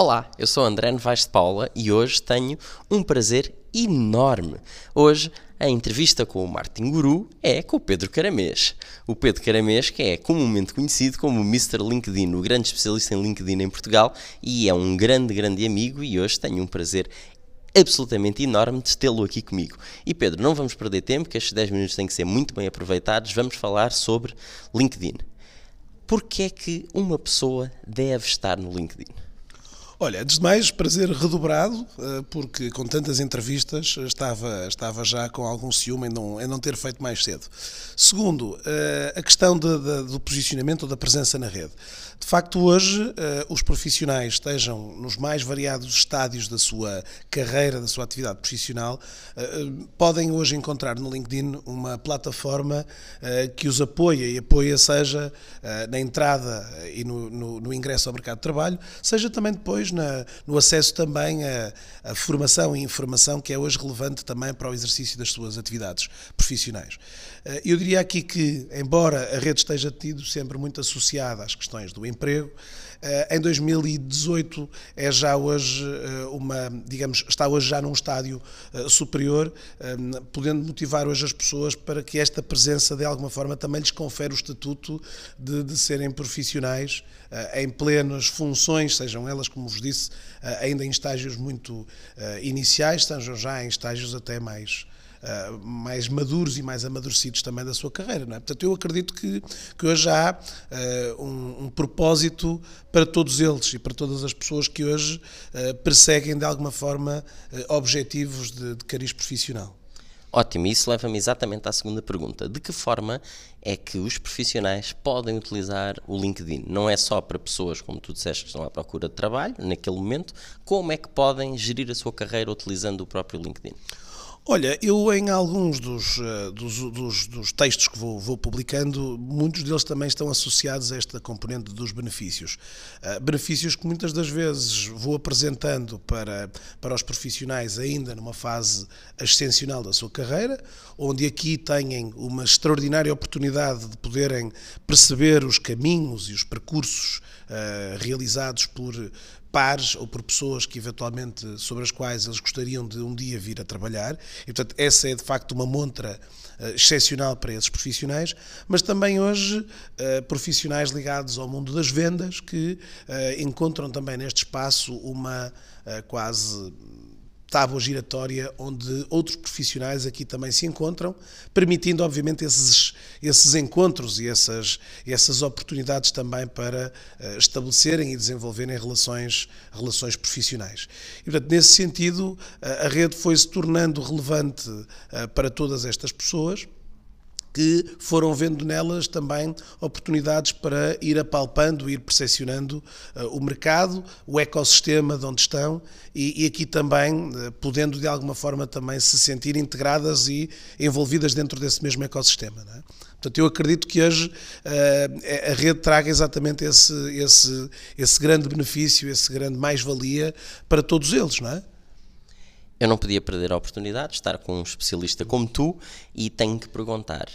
Olá, eu sou André Novaes de Paula e hoje tenho um prazer enorme. Hoje a entrevista com o Martin Guru é com o Pedro Caramês. O Pedro Caramês, que é comumente conhecido como Mr. LinkedIn, o grande especialista em LinkedIn em Portugal, e é um grande, grande amigo e hoje tenho um prazer absolutamente enorme de tê-lo aqui comigo. E Pedro, não vamos perder tempo, que estes 10 minutos têm que ser muito bem aproveitados, vamos falar sobre LinkedIn. Porquê é que uma pessoa deve estar no LinkedIn? Olha, antes de mais, prazer redobrado, eh, porque com tantas entrevistas estava, estava já com algum ciúme em não, em não ter feito mais cedo. Segundo, eh, a questão de, de, do posicionamento ou da presença na rede. De facto, hoje, os profissionais estejam nos mais variados estádios da sua carreira, da sua atividade profissional, podem hoje encontrar no LinkedIn uma plataforma que os apoia e apoia, seja na entrada e no, no, no ingresso ao mercado de trabalho, seja também depois depois na, no acesso também à, à, formação e informação que é hoje relevante também para o exercício das suas atividades profissionais. Eh, eu diria aqui que, embora a rede esteja tido sempre muito associada às questões do emprego, em 2018 é já hoje eh, uma, digamos, está hoje já num estádio superior, podendo motivar hoje as pessoas para que esta presença de alguma forma também lhes confere o estatuto de, de serem profissionais em plenas funções, sejam elas, como vos disse, ainda em estágios muito iniciais, sejam já em estágios até mais uh, mais maduros e mais amadurecidos também da sua carreira. É? Portanto, eu acredito que, que hoje há uh, um, um, propósito para todos eles e para todas as pessoas que hoje uh, perseguem de alguma forma objetivos de, de cariz profissional. Ótimo, isso leva-me exatamente à segunda pergunta. De que forma é que os profissionais podem utilizar o LinkedIn? Não é só para pessoas, como tu disseste, que estão à procura de trabalho, naquele momento, como é que podem gerir a sua carreira utilizando o próprio LinkedIn? Olha, eu em alguns dos, eh, dos, dos, dos textos que vou, vou, publicando, muitos deles também estão associados a esta componente dos benefícios. Uh, benefícios que muitas das vezes vou apresentando para, para os profissionais ainda numa fase ascensional da sua carreira, onde aqui têm uma extraordinária oportunidade de poderem perceber os caminhos e os percursos uh, realizados por pares ou por pessoas que eventualmente sobre as quais eles gostariam de um dia vir a trabalhar. E portanto, essa é de facto uma montra uh, excepcional para esses profissionais, mas também hoje uh, profissionais ligados ao mundo das vendas que uh, encontram também neste espaço uma quase tábua giratória onde outros profissionais aqui também se encontram, permitindo, obviamente, esses, esses encontros e essas, essas oportunidades também para uh, estabelecerem e desenvolverem relações, relações profissionais. E, portanto, nesse sentido, uh, a rede foi se tornando relevante uh, para todas estas pessoas que foram vendo nelas também oportunidades para ir apalpando, ir percepcionando uh, o mercado, o ecossistema de onde estão e, e aqui também uh, podendo de alguma forma também se sentir integradas e envolvidas dentro desse mesmo ecossistema. É? Portanto, eu acredito que hoje uh, a rede traga exatamente esse, esse, esse grande benefício, esse grande mais-valia para todos eles, não é? Eu não podia perder a oportunidade de estar com um especialista como tu e tenho que perguntar: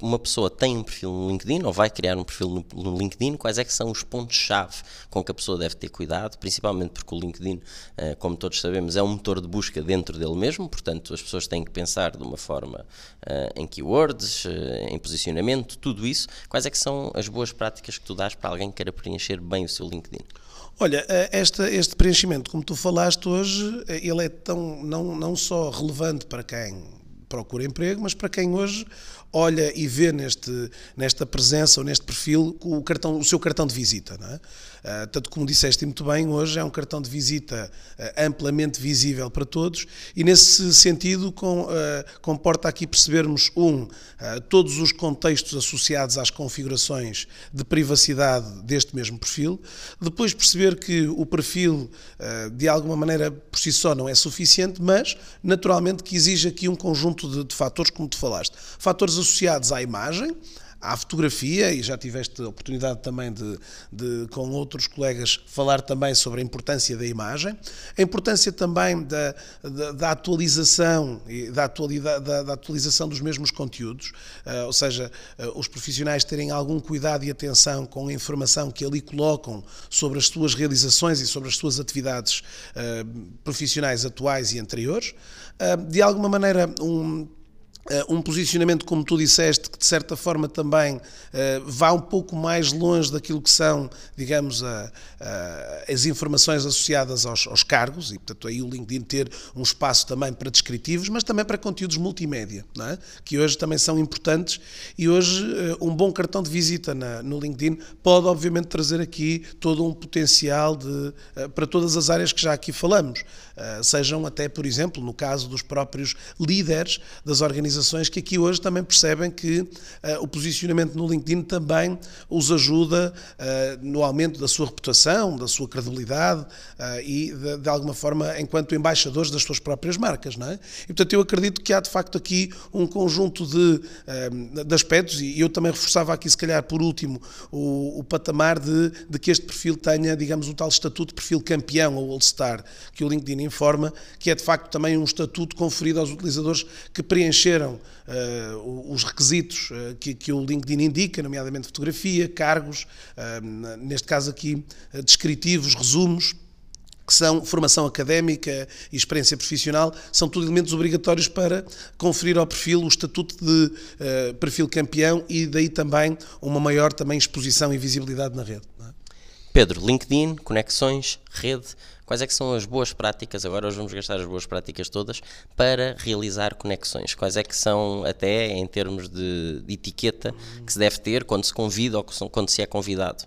uma pessoa tem um perfil no LinkedIn ou vai criar um perfil no, LinkedIn, quais é que são os pontos-chave com que a pessoa deve ter cuidado, principalmente porque o LinkedIn, eh, como todos sabemos, é um motor de busca dentro dele mesmo, portanto as pessoas têm que pensar de uma forma eh, em keywords, eh, em posicionamento, tudo isso. Quais é que são as boas práticas que tu dás para alguém que queira preencher bem o seu LinkedIn? Olha, este preenchimento, como tu falaste hoje, ele é tão não, não só relevante para quem procura emprego, mas para quem hoje olha e vê neste, nesta presença ou neste perfil o, cartão, o seu cartão de visita. Não é? Uh, tanto como disseste muito bem, hoje é um cartão de visita uh, amplamente visível para todos e, nesse sentido, com, uh, comporta aqui percebermos, um, todos os contextos associados às configurações de privacidade deste mesmo perfil, depois perceber que o perfil, de alguma maneira, por si só não é suficiente, mas, naturalmente, que exige aqui um conjunto de, de fatores, como tu falaste. Fatores associados à imagem, à fotografia, e já tiveste a oportunidade também de, de, com outros colegas, falar também sobre a importância da imagem, a importância também da, da, da atualização e da, da, da, atualização dos mesmos conteúdos, uh, ou seja, uh, os profissionais terem algum cuidado e atenção com a informação que ali colocam sobre as suas realizações e sobre as suas atividades uh, profissionais atuais e anteriores. de alguma maneira, um um posicionamento, como tu disseste, que de certa forma também uh, vá um pouco mais longe daquilo que são, digamos, a, a, as informações associadas aos, aos, cargos, e portanto aí o LinkedIn ter um espaço também para descritivos, mas também para conteúdos multimédia, é? que hoje também são importantes, e hoje uh, um bom cartão de visita na, no LinkedIn pode obviamente trazer aqui todo um potencial de, para todas as áreas que já aqui falamos, sejam até, por exemplo, no caso dos próprios líderes das organizações organizações que aqui hoje também percebem que uh, o posicionamento no LinkedIn também os ajuda uh, no aumento da sua reputação, da sua credibilidade uh, e, de, de, alguma forma, enquanto embaixadores das suas próprias marcas. Não é? E, portanto, eu acredito que há, de facto, aqui um conjunto de, de aspectos, e eu também reforçava aqui, se calhar, por último, o, o patamar de, de que este perfil tenha, digamos, o tal estatuto de perfil campeão ou All-Star, que o LinkedIn informa, que é, de facto, também um estatuto conferido aos utilizadores que preencheram uh, os requisitos uh, que, que, o LinkedIn indica, nomeadamente fotografia, cargos, uh, neste caso aqui descritivos, resumos que são formação académica e experiência profissional, são tudo elementos obrigatórios para conferir ao perfil o estatuto de uh, perfil campeão e daí também uma maior também exposição e visibilidade na rede. É? Pedro, LinkedIn, conexões, rede, Quais é que são as boas práticas, agora hoje vamos gastar as boas práticas todas, para realizar conexões? Quais é que são, até em termos de, de etiqueta, que se deve ter quando se convida ou quando se é convidado?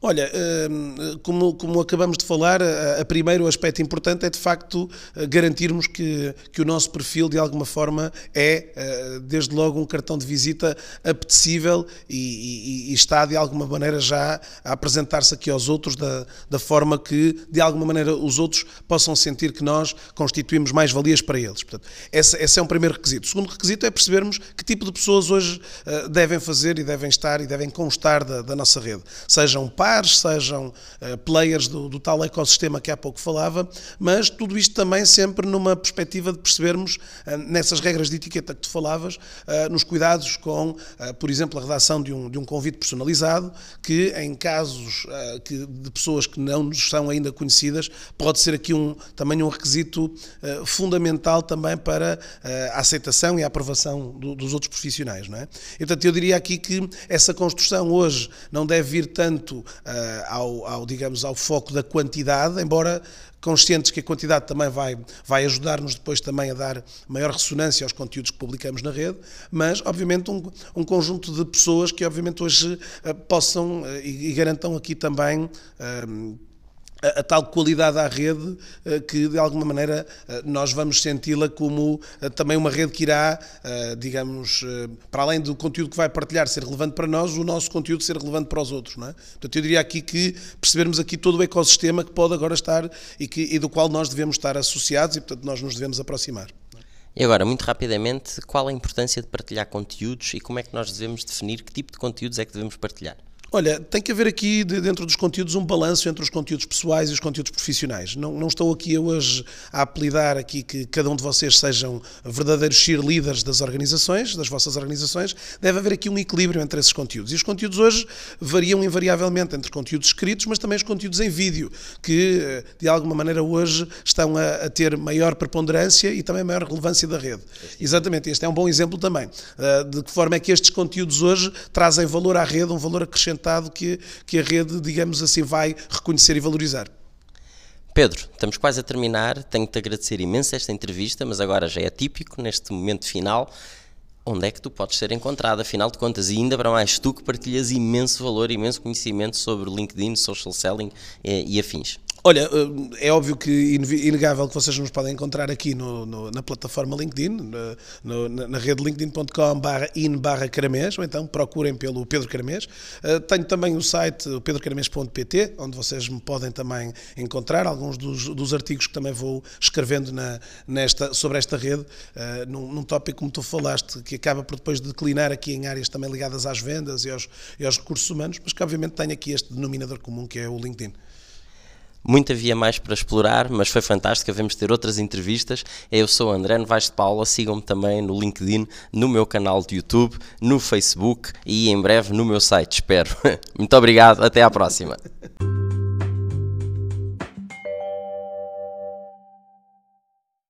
Olha, hum, como, como acabamos de falar, a, a primeiro aspecto importante é de facto garantirmos que, que o nosso perfil de alguma forma é, eh, desde logo, um cartão de visita apetecível e, e, e está de alguma maneira já a apresentar-se aqui aos outros da, da forma que de alguma maneira os outros possam sentir que nós constituímos mais valias para eles. Portanto, esse, esse é um primeiro requisito. O segundo requisito é percebermos que tipo de pessoas hoje uh, devem fazer e devem estar e devem constar da, da nossa rede. Sejam pares, sejam uh, players do, do, tal ecossistema que há pouco falava, mas tudo isto também sempre numa perspectiva de percebermos uh, nessas regras de etiqueta que tu falavas, nos cuidados com, por exemplo, a redação de um, de um convite personalizado, que em casos que, de pessoas que não nos são ainda conhecidas, pode ser aqui um, também um requisito uh, fundamental também para uh, a aceitação e a aprovação do, dos outros profissionais. Não é? Portanto, eu diria aqui que essa construção hoje não deve vir tanto uh, ao, ao, digamos, ao foco da quantidade, embora conscientes que a quantidade também vai, vai ajudar-nos depois também a dar maior ressonância aos conteúdos que publicamos na rede, mas obviamente um, um conjunto de pessoas que obviamente hoje uh, possam uh, e, e, garantam aqui também uh, a, tal qualidade à rede uh, que de alguma maneira uh, nós vamos senti-la como uh, também uma rede que irá, digamos, para além do conteúdo que vai partilhar ser relevante para nós, o nosso conteúdo ser relevante para os outros, não é? Portanto, eu diria aqui que percebermos aqui todo o ecossistema que pode agora estar e, que, e do qual nós devemos estar associados e, portanto, nós nos devemos aproximar. E agora, muito rapidamente, qual a importância de partilhar conteúdos e como é que nós devemos definir que tipo de conteúdos é que devemos partilhar? Olha, tem que haver aqui, dentro dos conteúdos, um balanço entre os conteúdos pessoais e os conteúdos profissionais. Não, não estou aqui hoje a apelidar aqui que cada um de vocês sejam verdadeiros cheerleaders das organizações, das vossas organizações. Deve haver aqui um equilíbrio entre esses conteúdos. E os conteúdos hoje variam invariavelmente entre conteúdos escritos, mas também os conteúdos em vídeo, que de alguma maneira hoje estão a, a ter maior preponderância e também maior relevância da rede. Exatamente, este é um bom exemplo também. Eh, de que forma é que estes conteúdos hoje trazem valor à rede, um valor acrescentado que, que a rede, digamos assim, vai reconhecer e valorizar. Pedro, estamos quase a terminar. Tenho-te agradecer imenso esta entrevista, mas agora já é típico, neste momento final. Onde é que tu podes ser encontrado, afinal de contas? E ainda para mais, tu que partilhas imenso valor, imenso conhecimento sobre LinkedIn, social selling e, e afins. Olha, eh, é óbvio que inegável que vocês nos podem encontrar aqui no, no, na plataforma LinkedIn, no, na rede linkedin.com barra in barra caramês, ou então procurem pelo Pedro Caramês. Eh, tenho também o site pedrocaramês.pt, onde vocês me podem também encontrar alguns dos, dos artigos que também vou escrevendo na, nesta, sobre esta rede, uh, num, num tópico como tu falaste, que acaba por depois declinar aqui em áreas também ligadas às vendas e aos, e aos recursos humanos, mas que obviamente tem aqui este denominador comum que é o LinkedIn. Muito havia mais para explorar, mas foi fantástico. Havemos ter outras entrevistas. Eu sou André Novaes de Paula. Sigam-me também no LinkedIn, no meu canal de YouTube, no Facebook e em breve no meu site. Espero. Muito obrigado. Até à próxima.